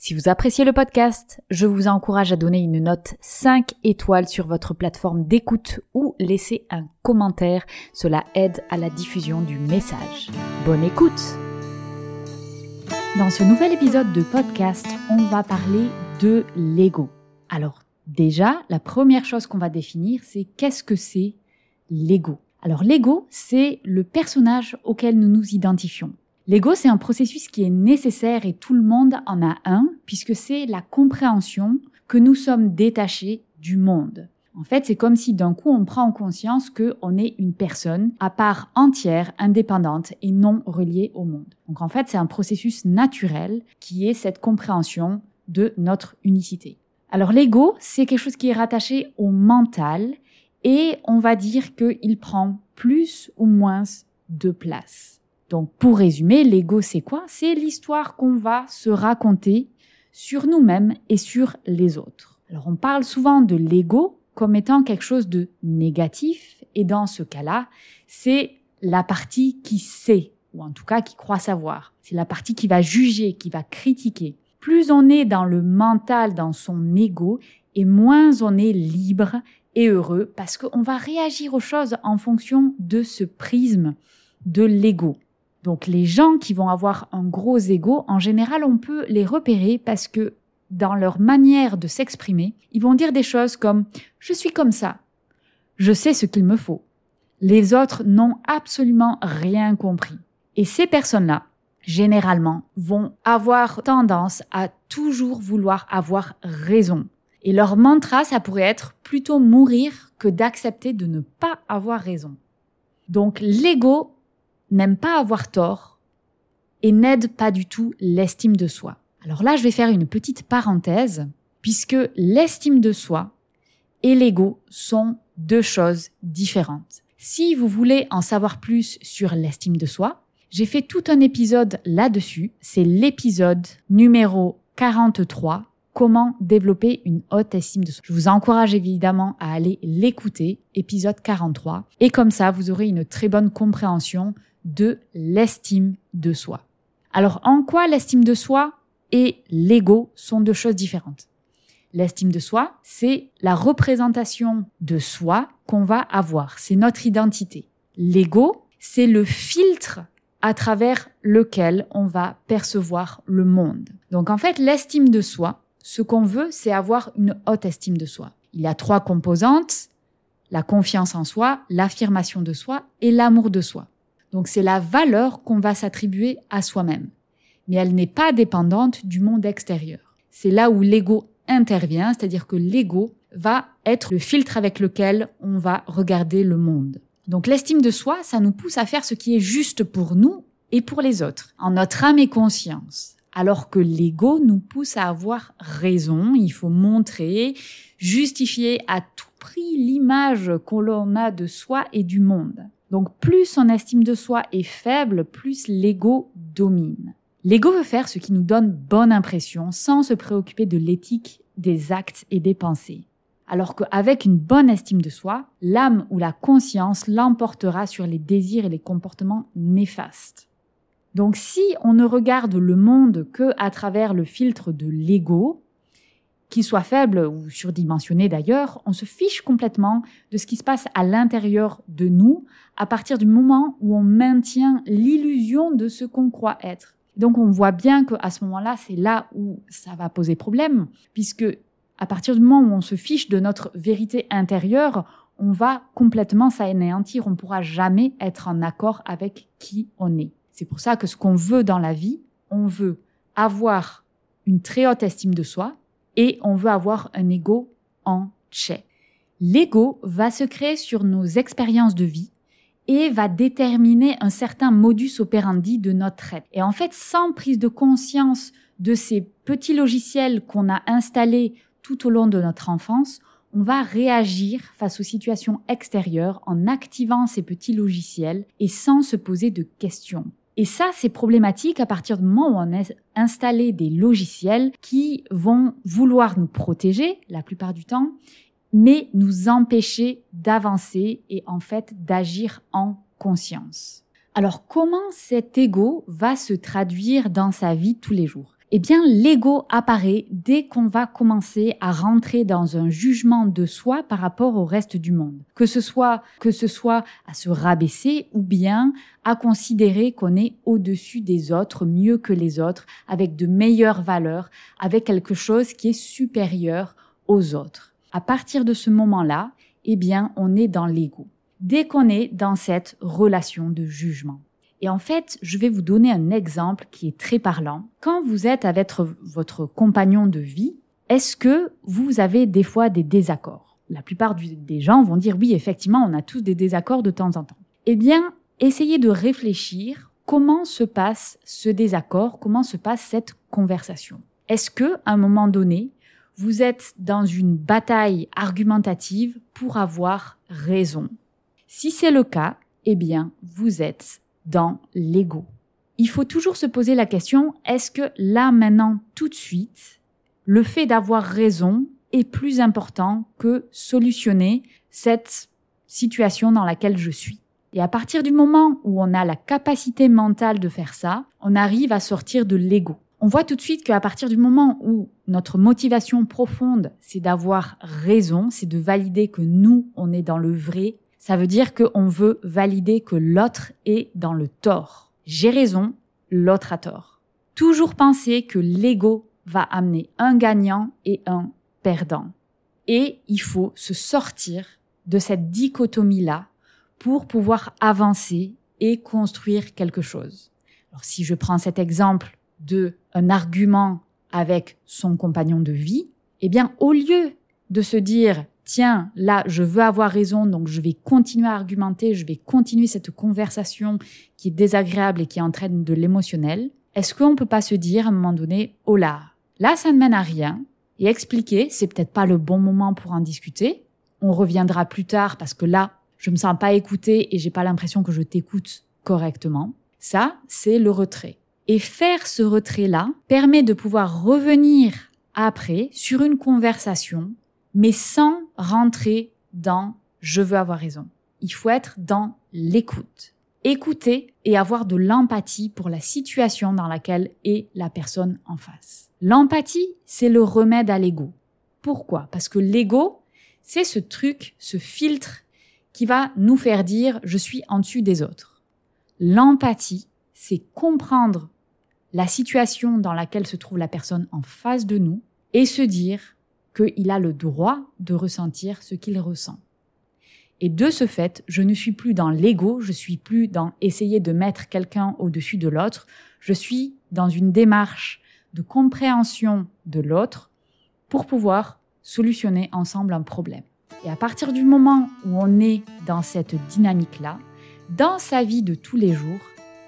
Si vous appréciez le podcast, je vous encourage à donner une note 5 étoiles sur votre plateforme d'écoute ou laisser un commentaire. Cela aide à la diffusion du message. Bonne écoute Dans ce nouvel épisode de podcast, on va parler de l'ego. Alors déjà, la première chose qu'on va définir, c'est qu'est-ce que c'est l'ego? Alors l'ego, c'est le personnage auquel nous nous identifions. L'ego, c'est un processus qui est nécessaire et tout le monde en a un, puisque c'est la compréhension que nous sommes détachés du monde. En fait, c'est comme si d'un coup on prend conscience qu'on est une personne à part entière, indépendante et non reliée au monde. Donc en fait, c'est un processus naturel qui est cette compréhension de notre unicité. Alors l'ego, c'est quelque chose qui est rattaché au mental et on va dire qu'il prend plus ou moins de place. Donc pour résumer, l'ego c'est quoi? C'est l'histoire qu'on va se raconter sur nous-mêmes et sur les autres. Alors on parle souvent de l'ego comme étant quelque chose de négatif et dans ce cas-là, c'est la partie qui sait ou en tout cas qui croit savoir. C'est la partie qui va juger, qui va critiquer. Plus on est dans le mental, dans son ego, et moins on est libre et heureux parce qu'on va réagir aux choses en fonction de ce prisme de l'ego. Donc les gens qui vont avoir un gros ego, en général, on peut les repérer parce que dans leur manière de s'exprimer, ils vont dire des choses comme ⁇ Je suis comme ça, je sais ce qu'il me faut ⁇ Les autres n'ont absolument rien compris. Et ces personnes-là, généralement, vont avoir tendance à toujours vouloir avoir raison. Et leur mantra, ça pourrait être plutôt mourir que d'accepter de ne pas avoir raison. Donc l'ego n'aime pas avoir tort et n'aide pas du tout l'estime de soi. Alors là, je vais faire une petite parenthèse, puisque l'estime de soi et l'ego sont deux choses différentes. Si vous voulez en savoir plus sur l'estime de soi, j'ai fait tout un épisode là-dessus. C'est l'épisode numéro 43, comment développer une haute estime de soi. Je vous encourage évidemment à aller l'écouter, épisode 43, et comme ça, vous aurez une très bonne compréhension de l'estime de soi. Alors en quoi l'estime de soi et l'ego sont deux choses différentes? L'estime de soi, c'est la représentation de soi qu'on va avoir, c'est notre identité. L'ego, c'est le filtre à travers lequel on va percevoir le monde. Donc en fait, l'estime de soi, ce qu'on veut, c'est avoir une haute estime de soi. Il y a trois composantes, la confiance en soi, l'affirmation de soi et l'amour de soi. Donc c'est la valeur qu'on va s'attribuer à soi-même. Mais elle n'est pas dépendante du monde extérieur. C'est là où l'ego intervient, c'est-à-dire que l'ego va être le filtre avec lequel on va regarder le monde. Donc l'estime de soi, ça nous pousse à faire ce qui est juste pour nous et pour les autres, en notre âme et conscience. Alors que l'ego nous pousse à avoir raison, il faut montrer, justifier à tout prix l'image qu'on a de soi et du monde. Donc plus son estime de soi est faible, plus l'ego domine. L'ego veut faire ce qui nous donne bonne impression sans se préoccuper de l'éthique des actes et des pensées. Alors qu'avec une bonne estime de soi, l'âme ou la conscience l'emportera sur les désirs et les comportements néfastes. Donc si on ne regarde le monde que à travers le filtre de l'ego, qu'il soit faible ou surdimensionné d'ailleurs, on se fiche complètement de ce qui se passe à l'intérieur de nous à partir du moment où on maintient l'illusion de ce qu'on croit être. Donc on voit bien qu'à ce moment-là, c'est là où ça va poser problème, puisque à partir du moment où on se fiche de notre vérité intérieure, on va complètement s'anéantir, on ne pourra jamais être en accord avec qui on est. C'est pour ça que ce qu'on veut dans la vie, on veut avoir une très haute estime de soi, et on veut avoir un ego en check. L'ego va se créer sur nos expériences de vie et va déterminer un certain modus operandi de notre être. Et en fait, sans prise de conscience de ces petits logiciels qu'on a installés tout au long de notre enfance, on va réagir face aux situations extérieures en activant ces petits logiciels et sans se poser de questions. Et ça, c'est problématique à partir du moment où on a installé des logiciels qui vont vouloir nous protéger la plupart du temps, mais nous empêcher d'avancer et en fait d'agir en conscience. Alors comment cet ego va se traduire dans sa vie tous les jours? Eh bien, l'ego apparaît dès qu'on va commencer à rentrer dans un jugement de soi par rapport au reste du monde. Que ce soit, que ce soit à se rabaisser ou bien à considérer qu'on est au-dessus des autres, mieux que les autres, avec de meilleures valeurs, avec quelque chose qui est supérieur aux autres. À partir de ce moment-là, eh bien, on est dans l'ego. Dès qu'on est dans cette relation de jugement. Et en fait, je vais vous donner un exemple qui est très parlant. Quand vous êtes avec votre compagnon de vie, est-ce que vous avez des fois des désaccords? La plupart des gens vont dire oui, effectivement, on a tous des désaccords de temps en temps. Eh bien, essayez de réfléchir comment se passe ce désaccord, comment se passe cette conversation. Est-ce que, à un moment donné, vous êtes dans une bataille argumentative pour avoir raison? Si c'est le cas, eh bien, vous êtes dans l'ego. Il faut toujours se poser la question, est-ce que là, maintenant, tout de suite, le fait d'avoir raison est plus important que solutionner cette situation dans laquelle je suis? Et à partir du moment où on a la capacité mentale de faire ça, on arrive à sortir de l'ego. On voit tout de suite qu'à partir du moment où notre motivation profonde, c'est d'avoir raison, c'est de valider que nous, on est dans le vrai, ça veut dire qu'on veut valider que l'autre est dans le tort. J'ai raison, l'autre a tort. Toujours penser que l'ego va amener un gagnant et un perdant. Et il faut se sortir de cette dichotomie-là pour pouvoir avancer et construire quelque chose. Alors si je prends cet exemple de un argument avec son compagnon de vie, eh bien au lieu de se dire tiens, là, je veux avoir raison, donc je vais continuer à argumenter, je vais continuer cette conversation qui est désagréable et qui entraîne de l'émotionnel, est-ce qu'on ne peut pas se dire à un moment donné, oh là, là, ça ne mène à rien, et expliquer, c'est peut-être pas le bon moment pour en discuter, on reviendra plus tard parce que là, je me sens pas écoutée et j'ai pas l'impression que je t'écoute correctement. Ça, c'est le retrait. Et faire ce retrait-là permet de pouvoir revenir après sur une conversation mais sans rentrer dans je veux avoir raison. Il faut être dans l'écoute. Écouter et avoir de l'empathie pour la situation dans laquelle est la personne en face. L'empathie, c'est le remède à l'ego. Pourquoi? Parce que l'ego, c'est ce truc, ce filtre qui va nous faire dire je suis en dessus des autres. L'empathie, c'est comprendre la situation dans laquelle se trouve la personne en face de nous et se dire qu'il a le droit de ressentir ce qu'il ressent. Et de ce fait, je ne suis plus dans l'ego, je suis plus dans essayer de mettre quelqu'un au-dessus de l'autre, je suis dans une démarche de compréhension de l'autre pour pouvoir solutionner ensemble un problème. Et à partir du moment où on est dans cette dynamique-là, dans sa vie de tous les jours,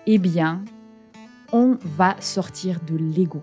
eh bien, on va sortir de l'ego.